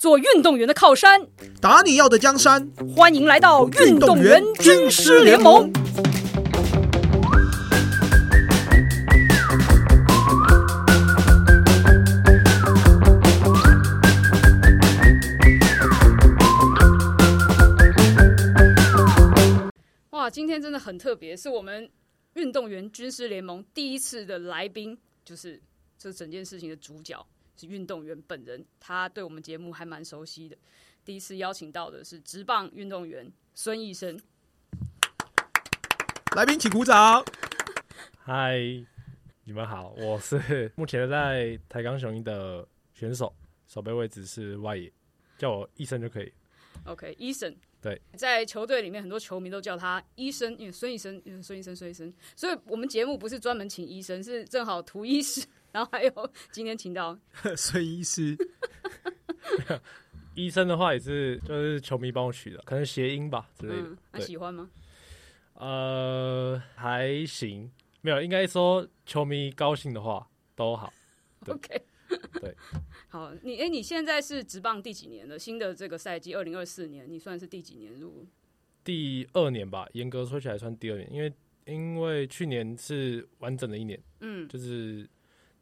做运动员的靠山，打你要的江山。欢迎来到运动员军师联盟。哇，今天真的很特别，是我们运动员军师联盟第一次的来宾，就是这整件事情的主角是运动员本人，他对我们节目还蛮熟悉的。第一次邀请到的是直棒运动员孙医生，来宾请鼓掌。嗨，你们好，我是目前在台钢雄鹰的选手，守备位置是外野，叫我医生就可以。OK，医生。对，在球队里面，很多球迷都叫他医生，因为孙医生，因为孙医生，孙医生。所以我们节目不是专门请医生，是正好图医师，然后还有 今天请到 孙医师，医生的话也是就是球迷帮我取的，可能谐音吧之类的。嗯，那，喜欢吗？呃，还行，没有，应该说球迷高兴的话都好。OK，对，好，你哎、你现在是职棒第几年了？新的这个赛季，二零二四年，你算是第几年入？第二年吧，严格说起来算第二年，因为因为去年是完整的一年，嗯，就是，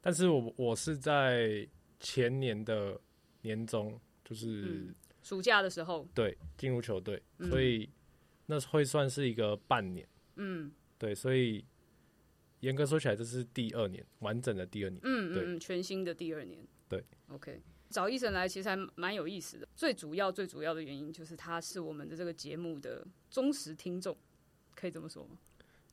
但是我我是在前年的年中，就是。嗯暑假的时候，对，进入球队，嗯所以那会算是一个半年。嗯对，所以严格说起来，这是第二年，完整的第二年。嗯嗯嗯，全新的第二年。对，OK，找医生来其实还蛮有意思的。最主要最主要的原因就是他是我们的这个节目的忠实听众，可以这么说吗？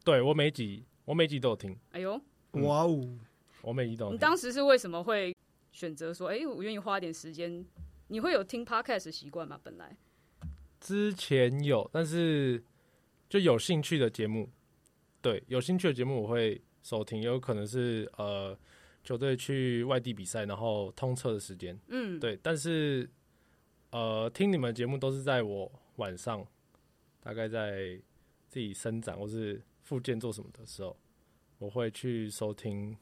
对我每集我每集都有听，哎呦，嗯哇哦，我每集都有听。你当时是为什么会选择说，哎、我愿意花点时间？你会有听 podcast 的习惯吗？本来，之前有，但是就有兴趣的节目，对，有兴趣的节目我会收听，也有可能是呃球队去外地比赛，然后通车的时间。嗯，对，但是呃，听你们节目都是在我晚上，大概在自己伸展或是复健做什么的时候，我会去收听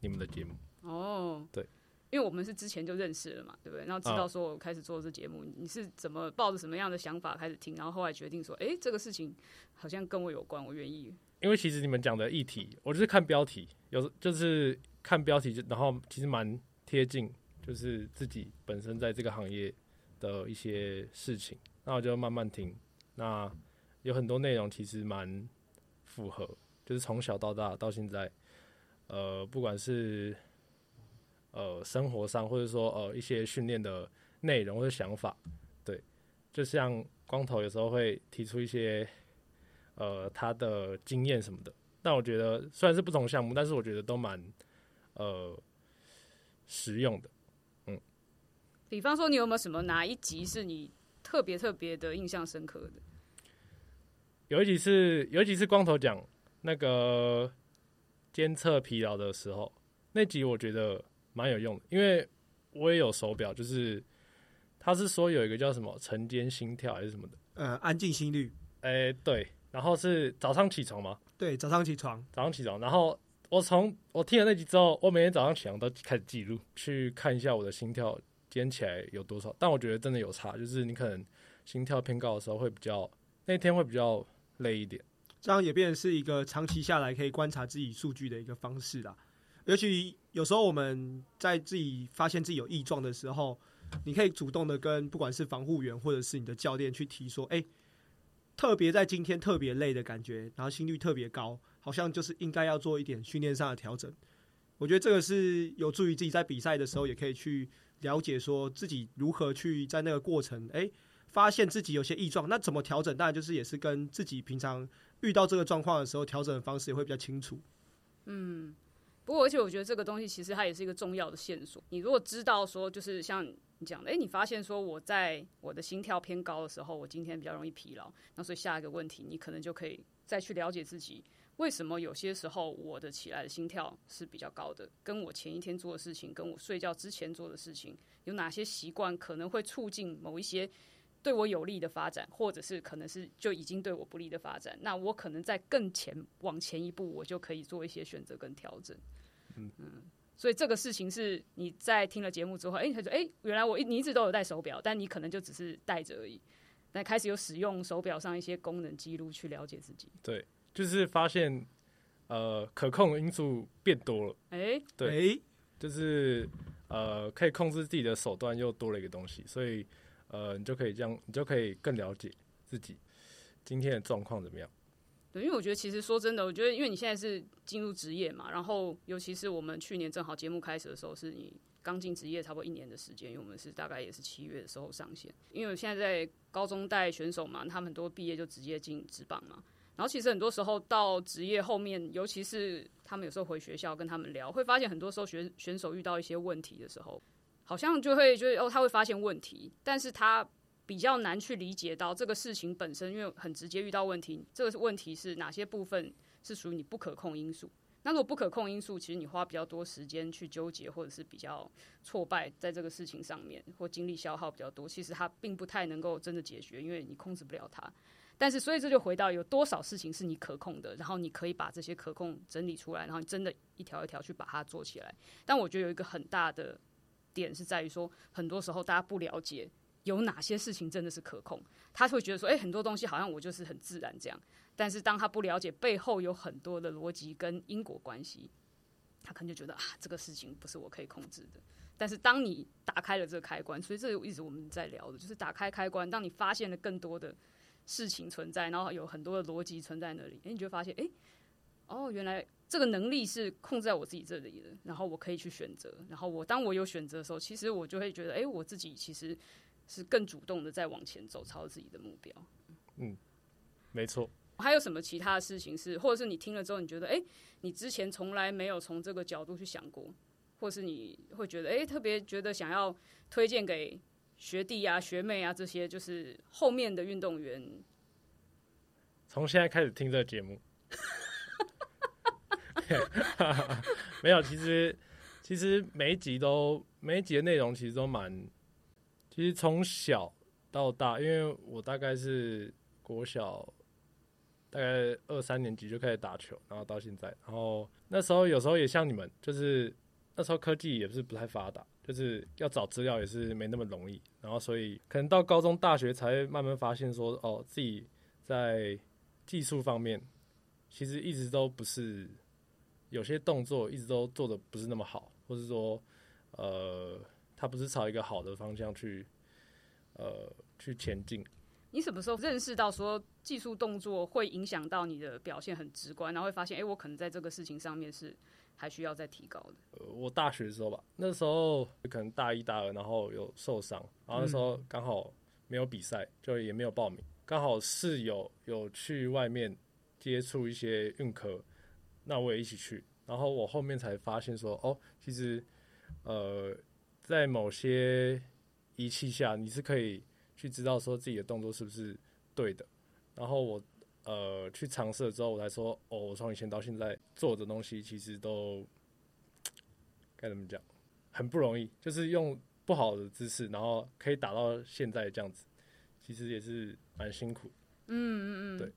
你们的节目。哦，对，因为我们是之前就认识了嘛，对不对？然后知道说我开始做这节目，你是怎么抱着什么样的想法开始听，然后后来决定说，哎、这个事情好像跟我有关，我愿意。因为其实你们讲的议题，我就是看标题，有时就是看标题就，然后其实蛮贴近，就是自己本身在这个行业的一些事情，那我就慢慢听。那有很多内容其实蛮符合，就是从小到大到现在，呃，不管是呃生活上，或者说呃一些训练的内容或者想法，对，就像光头有时候会提出一些呃他的经验什么的，但我觉得虽然是不同项目，但是我觉得都蛮呃实用的。嗯比方说，你有没有什么哪一集是你特别特别的印象深刻的？有一集是有一集是光头讲那个监测疲劳的时候，那集我觉得蛮有用的，因为我也有手表，就是他是说有一个叫什么晨间心跳还是什么的，呃，安静心率，哎、对，然后是早上起床嘛，对，早上起床，早上起床，然后我从我听了那集之后，我每天早上起床都开始记录，去看一下我的心跳今天起来有多少。但我觉得真的有差，就是你可能心跳偏高的时候会比较那天会比较累一点。这样也变成是一个长期下来可以观察自己数据的一个方式啦。尤其有时候我们在自己发现自己有异状的时候，你可以主动的跟不管是防护员或者是你的教练去提说，哎、特别在今天特别累的感觉，然后心率特别高，好像就是应该要做一点训练上的调整。我觉得这个是有助于自己在比赛的时候也可以去了解说自己如何去在那个过程，哎、发现自己有些异状，那怎么调整？当然就是也是跟自己平常遇到这个状况的时候，调整的方式也会比较清楚。嗯不过，而且我觉得这个东西其实它也是一个重要的线索。你如果知道说，就是像你讲的，诶，你发现说我在我的心跳偏高的时候，我今天比较容易疲劳，那所以下一个问题，你可能就可以再去了解自己为什么有些时候我的起来的心跳是比较高的，跟我前一天做的事情，跟我睡觉之前做的事情有哪些习惯可能会促进某一些对我有利的发展，或者是可能是就已经对我不利的发展，那我可能在更前往前一步，我就可以做一些选择跟调整。嗯所以这个事情是你在听了节目之后，哎、他说，哎、原来我一你一直都有戴手表，但你可能就只是戴着而已。那开始有使用手表上一些功能记录去了解自己。对就是发现呃可控因素变多了，哎、对哎，就是呃可以控制自己的手段又多了一个东西，所以呃你就可以这样，你就可以更了解自己今天的状况怎么样。对，因为我觉得其实说真的，我觉得因为你现在是进入职业嘛，然后尤其是我们去年正好节目开始的时候，是你刚进职业差不多一年的时间，因为我们是大概也是七月的时候上线。因为我现在在高中带选手嘛，他们很多毕业就直接进职棒嘛，然后其实很多时候到职业后面，尤其是他们有时候回学校跟他们聊，会发现很多时候选选手遇到一些问题的时候，好像就会就是哦，他会发现问题，但是他比较难去理解到这个事情本身，因为很直接遇到问题，这个问题是哪些部分是属于你不可控因素。那如果不可控因素，其实你花比较多时间去纠结，或者是比较挫败在这个事情上面，或精力消耗比较多，其实它并不太能够真的解决，因为你控制不了它。但是，所以这就回到有多少事情是你可控的，然后你可以把这些可控整理出来，然后你真的一条一条去把它做起来。但我觉得有一个很大的点是在于说，很多时候大家不了解有哪些事情真的是可控，他会觉得说，哎、很多东西好像我就是很自然这样。但是当他不了解背后有很多的逻辑跟因果关系，他可能就觉得啊，这个事情不是我可以控制的。但是当你打开了这个开关，所以这一直我们在聊的，就是打开开关。当你发现了更多的事情存在，然后有很多的逻辑存在那里，诶，你就发现，诶，哦，原来这个能力是控制在我自己这里的，然后我可以去选择。然后我当我有选择的时候，其实我就会觉得，诶，我自己其实是更主动的在往前走，朝着自己的目标。嗯没错，还有什么其他的事情是，或者是你听了之后，你觉得，诶，你之前从来没有从这个角度去想过，或是你会觉得，诶，特别觉得想要推荐给学弟啊、学妹啊这些，就是后面的运动员，从现在开始听这个节目。没有，其实其实每一集都每一集的内容其实都蛮，其实从小到大，因为我大概是国小大概二三年级就开始打球，然后到现在，然后那时候有时候也像你们，就是那时候科技也是不太发达，就是要找资料也是没那么容易，然后所以可能到高中、大学才慢慢发现说，哦，自己在技术方面其实一直都不是有些动作一直都做的不是那么好，或是说呃，他不是朝一个好的方向去呃去前进。你什么时候认识到说技术动作会影响到你的表现很直观，然后会发现，诶，我可能在这个事情上面是还需要再提高的。呃，我大学的时候吧，那时候可能大一大二，然后有受伤，然后那时候刚好没有比赛，就也没有报名，刚好室友有去外面接触一些运科，那我也一起去，然后我后面才发现说，哦，其实呃，在某些仪器下，你是可以去知道说自己的动作是不是对的，然后我。呃，去尝试了之后，我才说，哦，我从以前到现在做的东西，其实都该怎么讲，很不容易，就是用不好的姿势，然后可以打到现在这样子，其实也是蛮辛苦。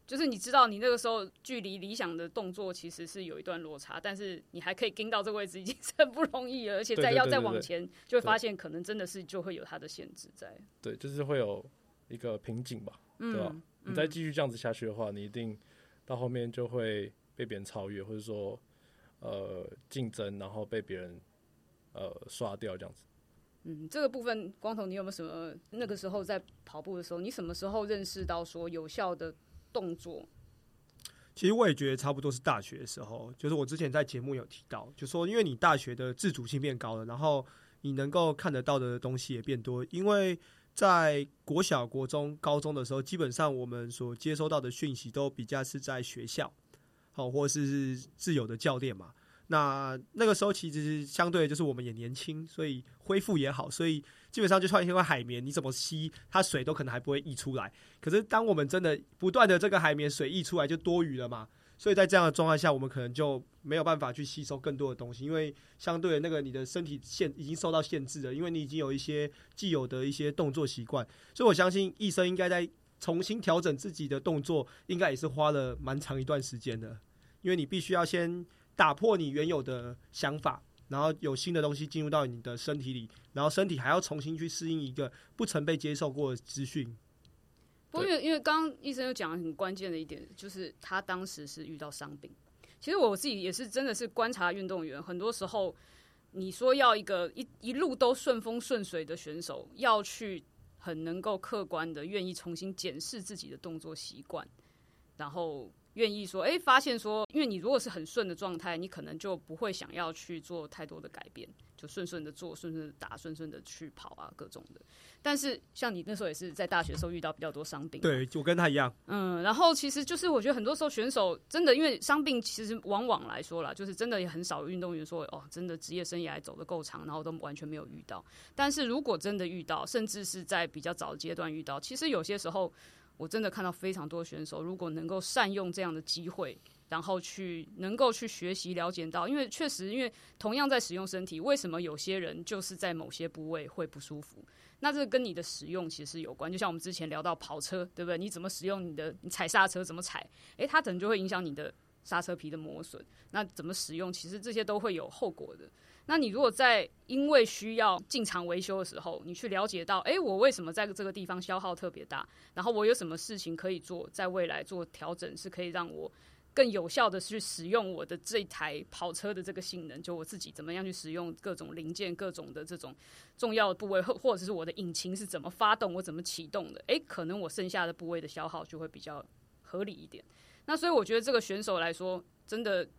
就是你知道你那个时候距离理想的动作其实是有一段落差，但是你还可以跟到这个位置，已经是很不容易了，而且再要再对对对对往前，就会发现可能真的是就会有它的限制在。对，就是会有一个瓶颈吧，对吧？嗯，你再继续这样子下去的话，你一定到后面就会被别人超越，或者说呃竞争，然后被别人呃刷掉这样子。嗯，这个部分，光头，你有没有什么那个时候在跑步的时候，你什么时候认识到说有效的动作？其实我也觉得差不多是大学的时候，就是我之前在节目有提到，就说因为你大学的自主性变高了，然后你能够看得到的东西也变多，因为在国小、国中、高中的时候，基本上我们所接收到的讯息都比较是在学校，好，或是自由的教练嘛。那那个时候其实相对就是我们也年轻，所以恢复也好，所以基本上就算一块海绵，你怎么吸，它水都可能还不会溢出来。可是当我们真的不断的这个海绵水溢出来，就多余了嘛。所以在这样的状态下，我们可能就没有办法去吸收更多的东西，因为相对的那个你的身体限已经受到限制了，因为你已经有一些既有的一些动作习惯。所以我相信医生应该在重新调整自己的动作，应该也是花了蛮长一段时间的，因为你必须要先打破你原有的想法，然后有新的东西进入到你的身体里，然后身体还要重新去适应一个不曾被接受过的资讯。不过因为因为刚刚医生又讲了很关键的一点，就是他当时是遇到伤病。其实我自己也是真的是观察运动员，很多时候你说要一个一一路都顺风顺水的选手，要去很能够客观的愿意重新检视自己的动作习惯，然后。愿意说，哎，发现说，因为你如果是很顺的状态，你可能就不会想要去做太多的改变，就顺顺的做，顺顺的打，顺顺的去跑啊，各种的。但是像你那时候也是在大学时候遇到比较多伤病，对，就跟他一样。嗯，然后其实就是我觉得很多时候选手真的因为伤病，其实往往来说啦，就是真的也很少有运动员说，哦，真的职业生涯走得够长，然后都完全没有遇到。但是如果真的遇到，甚至是在比较早的阶段遇到，其实有些时候。我真的看到非常多选手，如果能够善用这样的机会，然后去能够去学习了解到，因为确实，因为同样在使用身体，为什么有些人就是在某些部位会不舒服？那这跟你的使用其实有关。就像我们之前聊到跑车，对不对？你怎么使用你的，你踩刹车怎么踩？诶，它可能就会影响你的刹车皮的磨损。那怎么使用？其实这些都会有后果的。那你如果在因为需要进场维修的时候，你去了解到，哎，我为什么在这个地方消耗特别大？然后我有什么事情可以做，在未来做调整，是可以让我更有效的去使用我的这台跑车的这个性能。就我自己怎么样去使用各种零件、各种的这种重要的部位，或 或者是我的引擎是怎么发动，我怎么启动的？诶，可能我剩下的部位的消耗就会比较合理一点。那所以我觉得这个选手来说，真的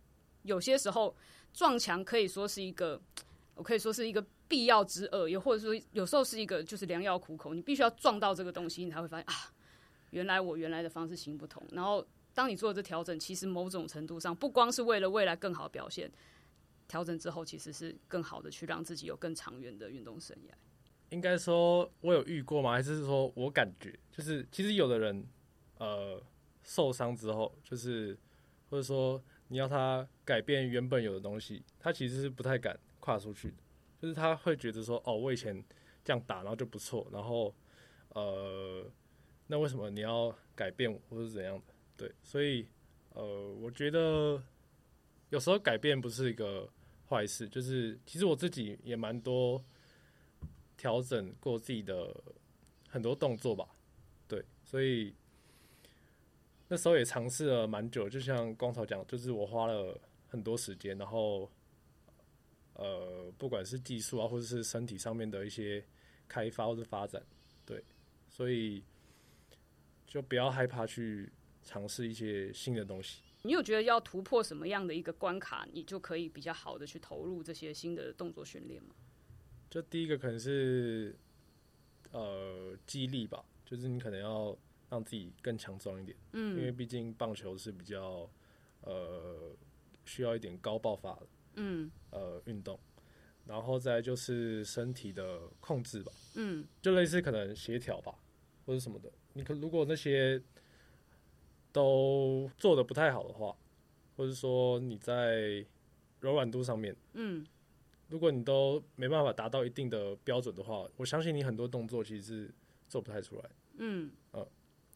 有些时候。撞墙可以说是一个，我可以说是一个必要之恶，也或者说有时候是一个就是良药苦口。你必须要撞到这个东西，你才会发现啊，原来我原来的方式行不通。然后当你做这调整，其实某种程度上不光是为了未来更好表现，调整之后其实是更好的去让自己有更长远的运动生涯。应该说我有遇过吗？还是说我感觉就是其实有的人呃受伤之后，就是或者说。你要他改变原本有的东西，他其实是不太敢跨出去的，就是他会觉得说，哦，我以前这样打，然后就不错，然后，呃，那为什么你要改变或是怎样的？对，所以，呃，我觉得有时候改变不是一个坏事，就是其实我自己也蛮多调整过自己的很多动作吧，对，所以。那时候也尝试了蛮久，就像光头讲，就是我花了很多时间，然后，呃，不管是技术啊，或者是身体上面的一些开发或者发展，对，所以就不要害怕去尝试一些新的东西。你有觉得要突破什么样的一个关卡，你就可以比较好的去投入这些新的动作训练吗？就第一个可能是呃，肌力吧，就是你可能要。让自己更强壮一点，嗯，因为毕竟棒球是比较呃需要一点高爆发的，嗯，呃运动，然后再就是身体的控制吧，嗯，就类似可能协调吧或者什么的。你可如果那些都做的不太好的话，或者说你在柔软度上面，嗯，如果你都没办法达到一定的标准的话，我相信你很多动作其实是做不太出来，嗯，呃。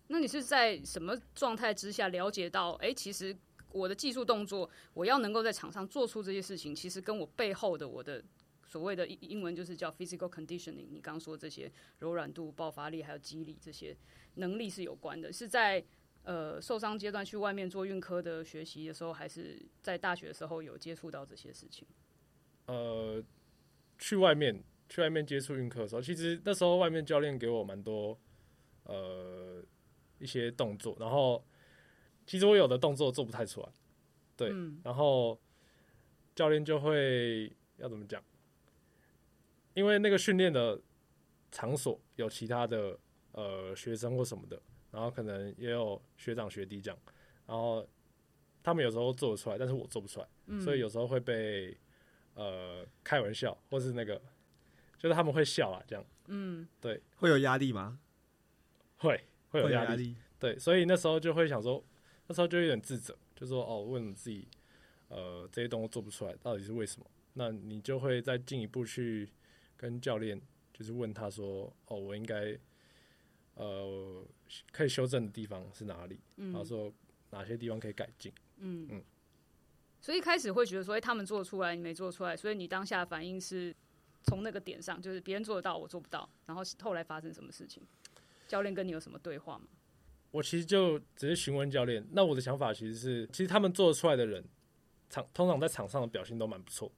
那你是在什么状态之下了解到？哎，其实我的技术动作，我要能够在场上做出这些事情，其实跟我背后的我的所谓的英文就是叫 physical conditioning。你刚刚说这些柔软度、爆发力还有肌力这些能力是有关的。是在呃受伤阶段去外面做运科的学习的时候，还是在大学的时候有接触到这些事情？呃，去外面去外面接触运科的时候，其实那时候外面教练给我蛮多呃。一些动作，然后其实我有的动作做不太出来，对，然后教练就会要怎么讲？因为那个训练的场所有其他的呃学生或什么的，然后可能也有学长学弟这样，然后他们有时候做得出来，但是我做不出来，所以有时候会被呃开玩笑，或是那个就是他们会笑啊这样，嗯，对，会有压力吗？会。会有压力，对，所以那时候就会想说，那时候就有点自责，就说哦，问自己，呃，这些动作做不出来，到底是为什么？那你就会再进一步去跟教练，就是问他说，哦，我应该，呃，可以修正的地方是哪里？然后说哪些地方可以改进？嗯嗯。所以一开始会觉得说，哎、他们做得出来，你没做出来，所以你当下的反应是从那个点上，就是别人做得到，我做不到，然后后来发生什么事情？教练跟你有什么对话吗？我其实就只是询问教练。那我的想法其实是，其实他们做得出来的人，场通常在场上的表现都蛮不错，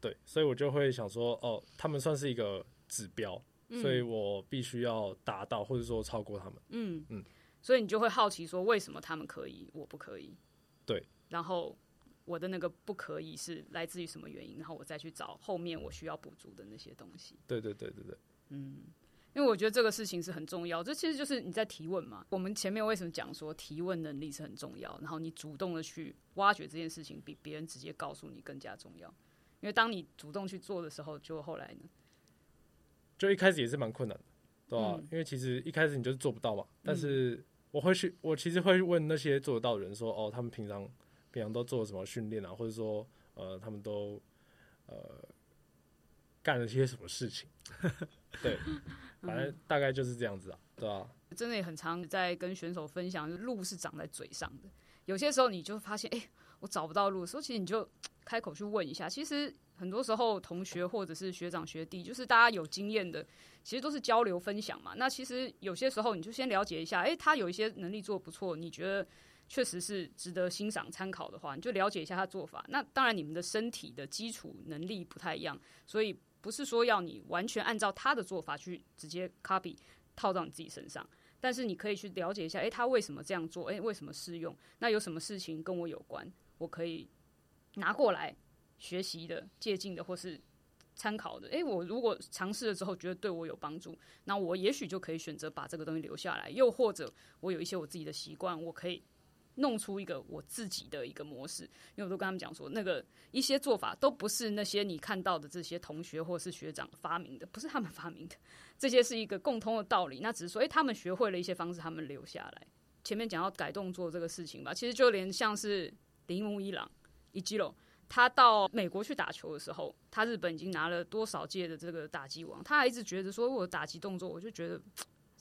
对，所以我就会想说，哦，他们算是一个指标，所以我必须要达到或者说超过他们。嗯嗯所以你就会好奇说，为什么他们可以，我不可以？对，然后我的那个不可以是来自于什么原因？然后我再去找后面我需要补足的那些东西。对对对对对，因为我觉得这个事情是很重要，这其实就是你在提问嘛。我们前面为什么讲说提问能力是很重要，然后你主动的去挖掘这件事情，比别人直接告诉你更加重要。因为当你主动去做的时候，就后来呢，就一开始也是蛮困难的，对吧、嗯因为其实一开始你就是做不到嘛，但是我会去，我其实会问那些做得到的人说，哦，他们平常平常都做了什么训练啊，或者说呃，他们都呃干了些什么事情，对，反正大概就是这样子啊，对啊、真的也很常在跟选手分享，路是长在嘴上的。有些时候你就发现，哎、我找不到路的时候，其实你就开口去问一下。其实很多时候，同学或者是学长学弟，就是大家有经验的，其实都是交流分享嘛。那其实有些时候，你就先了解一下，哎、他有一些能力做得不错，你觉得确实是值得欣赏参考的话，你就了解一下他做法。那当然，你们的身体的基础能力不太一样，所以不是说要你完全按照他的做法去直接 copy 套到你自己身上。但是你可以去了解一下，诶，他为什么这样做？诶，为什么适用？那有什么事情跟我有关？我可以拿过来学习的、借鉴的，或是参考的。诶，我如果尝试了之后觉得对我有帮助，那我也许就可以选择把这个东西留下来。又或者我有一些我自己的习惯，我可以弄出一个我自己的一个模式。因为我都跟他们讲说，那个一些做法都不是那些你看到的这些同学或是学长发明的，不是他们发明的。这些是一个共通的道理。那只是说，诶，他们学会了一些方式，他们留下来。前面讲到改动作这个事情吧，其实就连像是铃木一朗一基隆，他到美国去打球的时候，他日本已经拿了多少届的这个打击王，他还一直觉得说，我打击动作，我就觉得。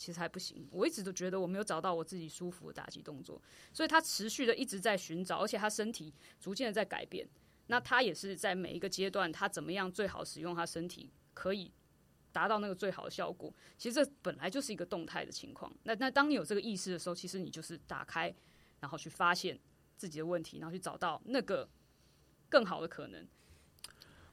其实还不行，我一直都觉得我没有找到我自己舒服的打击动作，所以他持续的一直在寻找，而且他身体逐渐的在改变。那他也是在每一个阶段，他怎么样最好使用他身体，可以达到那个最好的效果。其实这本来就是一个动态的情况。那那当你有这个意识的时候，其实你就是打开，然后去发现自己的问题，然后去找到那个更好的可能。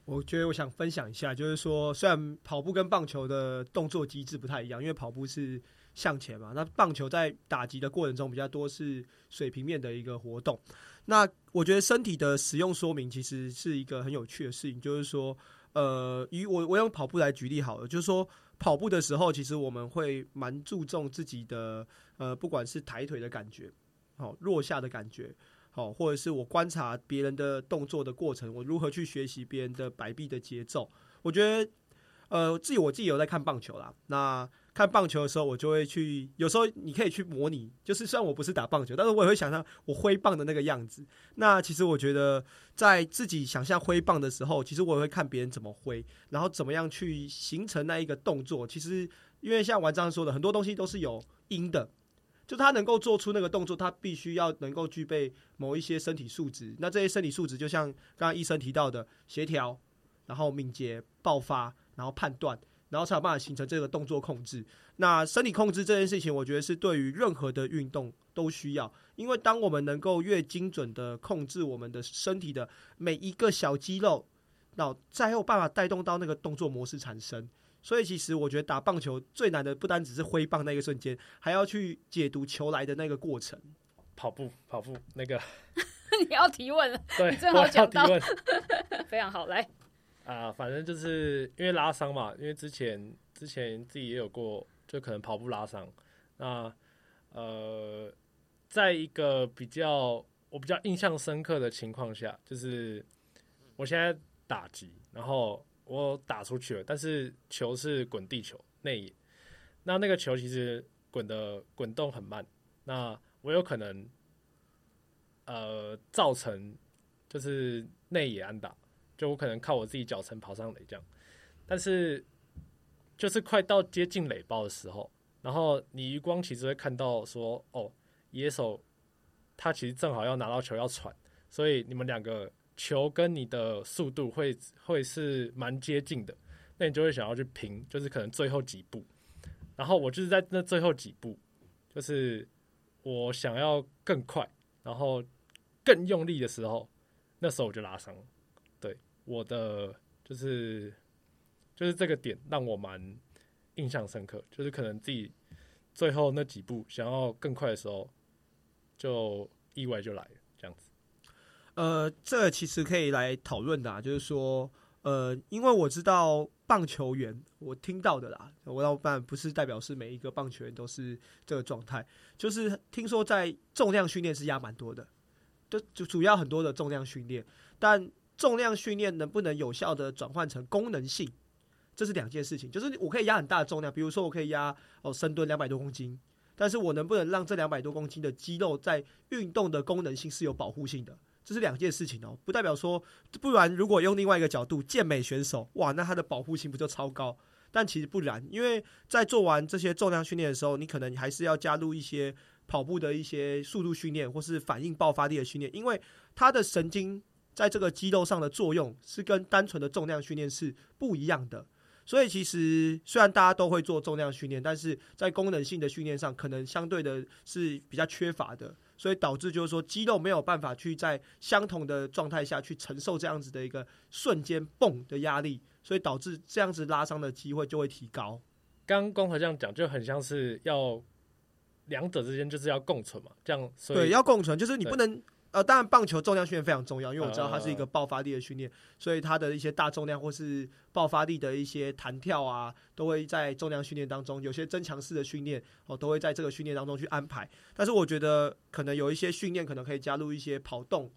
我觉得我想分享一下，就是说，虽然跑步跟棒球的动作机制不太一样，因为跑步是向前嘛，那棒球在打击的过程中比较多是水平面的一个活动。那我觉得身体的使用说明其实是一个很有趣的事情，就是说，呃，以我我用跑步来举例好了，就是说跑步的时候，其实我们会蛮注重自己的呃，不管是抬腿的感觉，好、落下的感觉。好，或者是我观察别人的动作的过程，我如何去学习别人的摆臂的节奏。我觉得，呃，自己我自己有在看棒球啦。那看棒球的时候，我就会去，有时候你可以去模拟，就是虽然我不是打棒球，但是我也会想象我挥棒的那个样子。那其实我觉得，在自己想象挥棒的时候，其实我也会看别人怎么挥，然后怎么样去形成那一个动作。其实，因为像王章说的，很多东西都是有因的。就他能够做出那个动作，他必须要能够具备某一些身体素质。那这些身体素质，就像刚刚医生提到的协调，然后敏捷、爆发，然后判断，然后才有办法形成这个动作控制。那身体控制这件事情，我觉得是对于任何的运动都需要，因为当我们能够越精准的控制我们的身体的每一个小肌肉，那再有办法带动到那个动作模式产生。所以其实我觉得打棒球最难的不单只是挥棒那个瞬间，还要去解读球来的那个过程。跑步跑步那个，你要提问了，对，你正好讲到 非常好，来，啊，反正就是因为拉伤嘛，因为之前之前自己也有过，就可能跑步拉伤。那呃，在一个比较我比较印象深刻的情况下，就是我现在打击，然后我打出去了，但是球是滚地球内野，那那个球其实滚的滚动很慢，那我有可能呃造成就是内野安打。就我可能靠我自己脚程跑上垒这样，但是就是快到接近垒包的时候，然后你余光其实会看到说，哦，野手他其实正好要拿到球要传，所以你们两个球跟你的速度会会是蛮接近的，那你就会想要去拼，就是可能最后几步。然后我就是在那最后几步，就是我想要更快，然后更用力的时候，那时候我就拉伤了。对，我的就是就是这个点让我蛮印象深刻，就是可能自己最后那几步想要更快的时候，就意外就来了，这样子。呃，这其实可以来讨论的、啊，就是说，呃，因为我知道棒球员，我听到的啦，我老板不是代表是每一个棒球员都是这个状态，就是听说在重量训练是压蛮多的，就就主要很多的重量训练，但重量训练能不能有效的转换成功能性，这是两件事情。就是我可以压很大的重量，比如说我可以压哦深蹲两百多公斤，但是我能不能让这两百多公斤的肌肉在运动的功能性是有保护性的？这是两件事情哦，不代表说，不然如果用另外一个角度，健美选手哇，那他的保护性不就超高？但其实不然，因为在做完这些重量训练的时候，你可能还是要加入一些跑步的一些速度训练，或是反应爆发力的训练，因为他的神经在这个肌肉上的作用是跟单纯的重量训练是不一样的。所以其实虽然大家都会做重量训练，但是在功能性的训练上，可能相对的是比较缺乏的。所以导致就是说肌肉没有办法去在相同的状态下去承受这样子的一个瞬间蹦的压力，所以导致这样子拉伤的机会就会提高。刚刚光和这样讲，就很像是要两者之间就是要共存嘛，这样对，要共存，就是你不能呃，当然棒球重量训练非常重要，因为我知道它是一个爆发力的训练，所以它的一些大重量或是爆发力的一些弹跳啊，都会在重量训练当中，有些增强式的训练哦，都会在这个训练当中去安排。但是我觉得可能有一些训练可能可以加入一些跑动、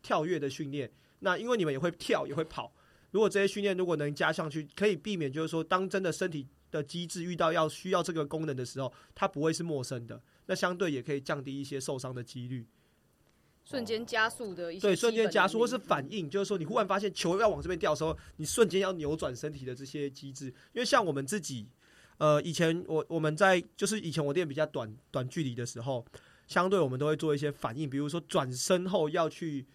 跳跃的训练。那因为你们也会跳也会跑，如果这些训练如果能加上去，可以避免就是说，当真的身体的机制遇到要需要这个功能的时候，它不会是陌生的。那相对也可以降低一些受伤的几率。瞬间加速的一些对，瞬间加速或是反应，就是说你忽然发现球要往这边掉的时候，你瞬间要扭转身体的这些机制。因为像我们自己，呃，以前我我们在就是以前我练比较短短距离的时候，相对我们都会做一些反应，比如说转身后要去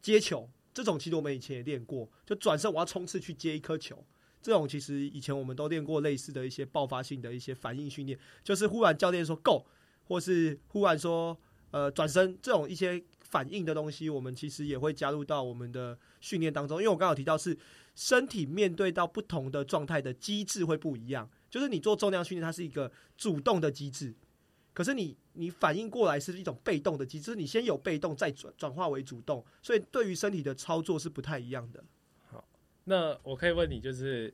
接球，这种其实我们以前也练过，就转身我要冲刺去接一颗球。这种其实以前我们都练过类似的一些爆发性的一些反应训练，就是忽然教练说 go，或是忽然说呃转身这种一些反应的东西，我们其实也会加入到我们的训练当中。因为我刚刚有提到是身体面对到不同的状态的机制会不一样，就是你做重量训练，它是一个主动的机制，可是你你反应过来是一种被动的机制，你先有被动再转转化为主动，所以对于身体的操作是不太一样的。好那我可以问你，就是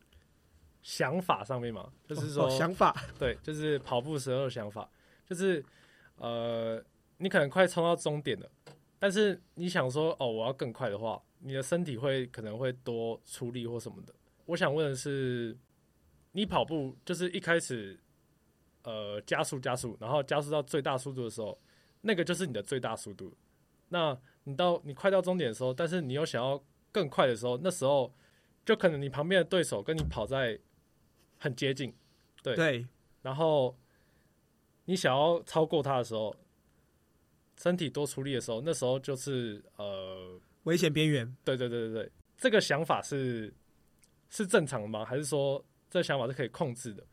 想法上面嘛，就是说、哦想法，对，就是跑步时候的想法，就是呃，你可能快冲到终点了，但是你想说哦，我要更快的话，你的身体会可能会多出力或什么的。我想问的是，你跑步就是一开始呃加速加速，然后加速到最大速度的时候，那个就是你的最大速度。那你到你快到终点的时候，但是你又想要更快的时候，那时候就可能你旁边的对手跟你跑在很接近，对对，然后你想要超过他的时候，身体多出力的时候，那时候就是呃，危险边缘。对对对对对，这个想法是是正常的吗？还是说这想法是可以控制的？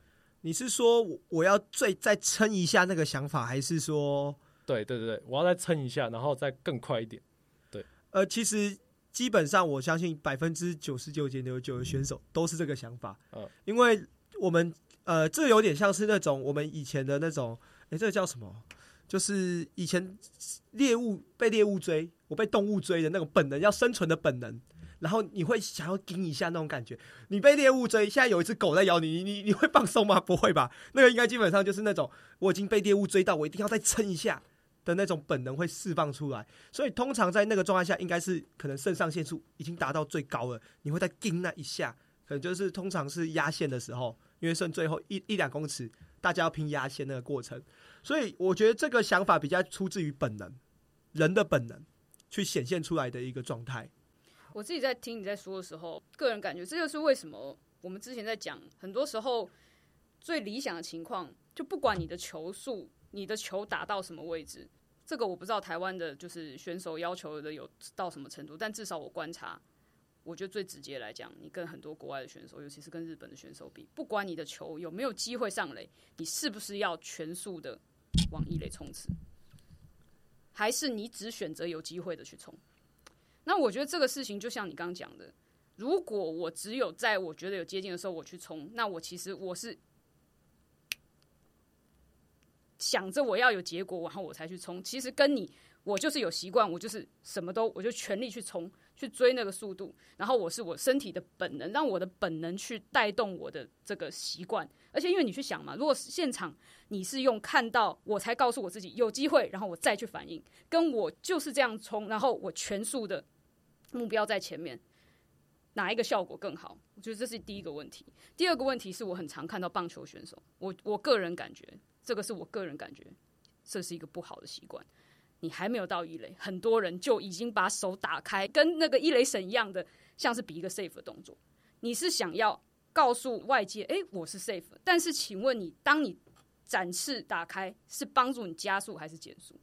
你是说我我要最再撑一下那个想法，还是说对对对对，我要再撑一下，然后再更快一点。对呃，其实基本上我相信百分之九十九点九九的选手都是这个想法。嗯因为我们呃，这有点像是那种我们以前的那种，哎，这个叫什么？就是以前猎物被猎物追，我被动物追的那种本能，要生存的本能。然后你会想要盯一下那种感觉。你被猎物追，现在有一只狗在咬你，你你你会放松吗？不会吧？那个应该基本上就是那种我已经被猎物追到，我一定要再撑一下的那种本能会释放出来。所以通常在那个状态下，应该是可能肾上腺素已经达到最高了，你会再盯那一下，可能就是通常是压线的时候，因为剩最后一一两公尺，大家要拼压线那个过程。所以我觉得这个想法比较出自于本能，人的本能去显现出来的一个状态。我自己在听你在说的时候，个人感觉这就是为什么我们之前在讲，很多时候最理想的情况，就不管你的球速、你的球打到什么位置，这个我不知道台湾的就是选手要求的有到什么程度，但至少我观察，我觉得最直接来讲，你跟很多国外的选手，尤其是跟日本的选手比，不管你的球有没有机会上垒，你是不是要全速的往一垒冲刺，还是你只选择有机会的去冲？那我觉得这个事情就像你刚刚讲的，如果我只有在我觉得有接近的时候我去冲，那我其实我是。想着我要有结果，然后我才去冲。其实跟你，我就是有习惯，我就是什么都，我就全力去冲，去追那个速度。然后我是我身体的本能，让我的本能去带动我的这个习惯。而且因为你去想嘛，如果现场你是用看到我才告诉我自己有机会，然后我再去反应，跟我就是这样冲，然后我全速的目标在前面，哪一个效果更好？我觉得这是第一个问题。第二个问题是我很常看到棒球选手，我我个人感觉。这个是我个人感觉，这是一个不好的习惯。你还没有到一垒，很多人就已经把手打开，跟那个一垒神一样的，像是比一个 safe 的动作。你是想要告诉外界，哎，我是 safe。但是，请问你，当你展翅打开，是帮助你加速还是减速？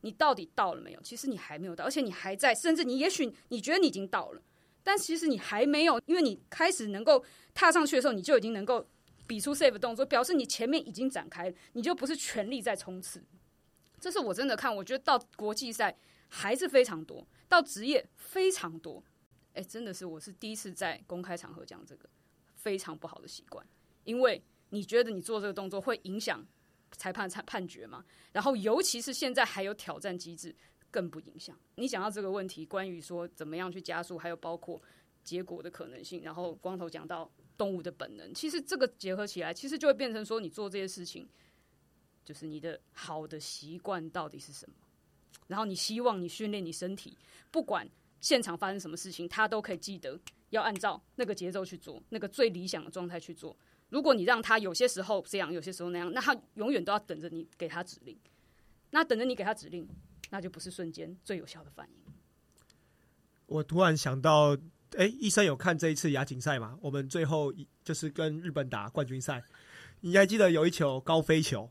你到底到了没有？其实你还没有到，而且你还在，甚至你也许你觉得你已经到了，但其实你还没有，因为你开始能够踏上去的时候，你就已经能够。比出 safe 动作，表示你前面已经展开，你就不是全力在冲刺。这是我真的看，我觉得到国际赛还是非常多，到职业非常多。哎，真的是，我是第一次在公开场合讲这个非常不好的习惯，因为你觉得你做这个动作会影响裁判判判决吗？然后，尤其是现在还有挑战机制，更不影响。你讲到这个问题，关于说怎么样去加速，还有包括结果的可能性，然后光头讲到。动物的本能，其实这个结合起来，其实就会变成说，你做这些事情，就是你的好的习惯到底是什么？然后你希望你训练你身体，不管现场发生什么事情，他都可以记得要按照那个节奏去做，那个最理想的状态去做。如果你让他有些时候这样，有些时候那样，那他永远都要等着你给他指令。那等着你给他指令，那就不是瞬间最有效的反应。我突然想到。哎，医生有看这一次亚锦赛吗？我们最后就是跟日本打冠军赛，你还记得有一球高飞球？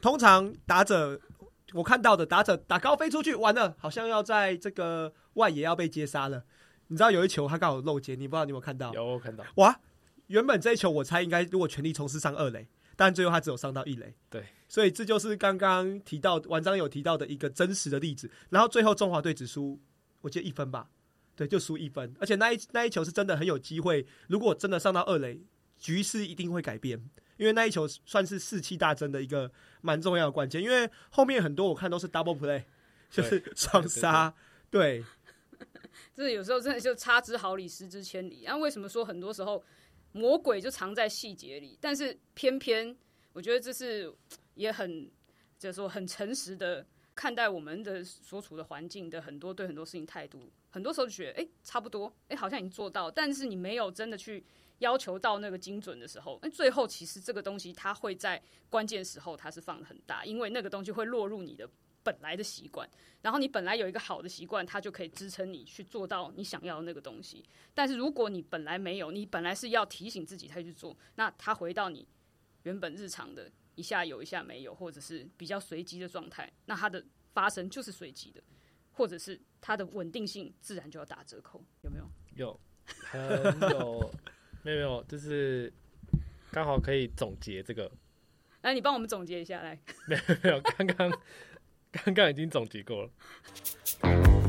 通常打者我看到的打者打高飞出去，完了，好像要在这个外野要被接杀了。你知道有一球他刚好漏接，你不知道你有没有看到？有看到。哇，原本这一球我猜应该如果全力冲刺上二垒，但最后他只有上到一垒。对，所以这就是刚刚提到文章有提到的一个真实的例子。然后最后中华队只输，我记得一分吧。对，就输一分，而且那一那一球是真的很有机会。如果真的上到二垒，局势一定会改变，因为那一球算是士气大增的一个蛮重要的关键。因为后面很多我看都是 double play，就是双杀。对，这有时候真的就差之毫厘，失之千里。那为什么说很多时候魔鬼就藏在细节里？但是偏偏我觉得这是也很就是说很诚实的。看待我们的所处的环境的很多对很多事情态度，很多时候就觉得哎差不多，哎好像已经做到，但是你没有真的去要求到那个精准的时候，那最后其实这个东西它会在关键时候它是放的很大，因为那个东西会落入你的本来的习惯，然后你本来有一个好的习惯，它就可以支撑你去做到你想要的那个东西。但是如果你本来没有，你本来是要提醒自己才去做，那它回到你原本日常的。一下有，一下没有，或者是比较随机的状态，那它的发生就是随机的，或者是它的稳定性自然就要打折扣，有没有？有，很有，没有没有，就是刚好可以总结这个。来，你帮我们总结一下来。没有没有，刚刚刚刚已经总结过了。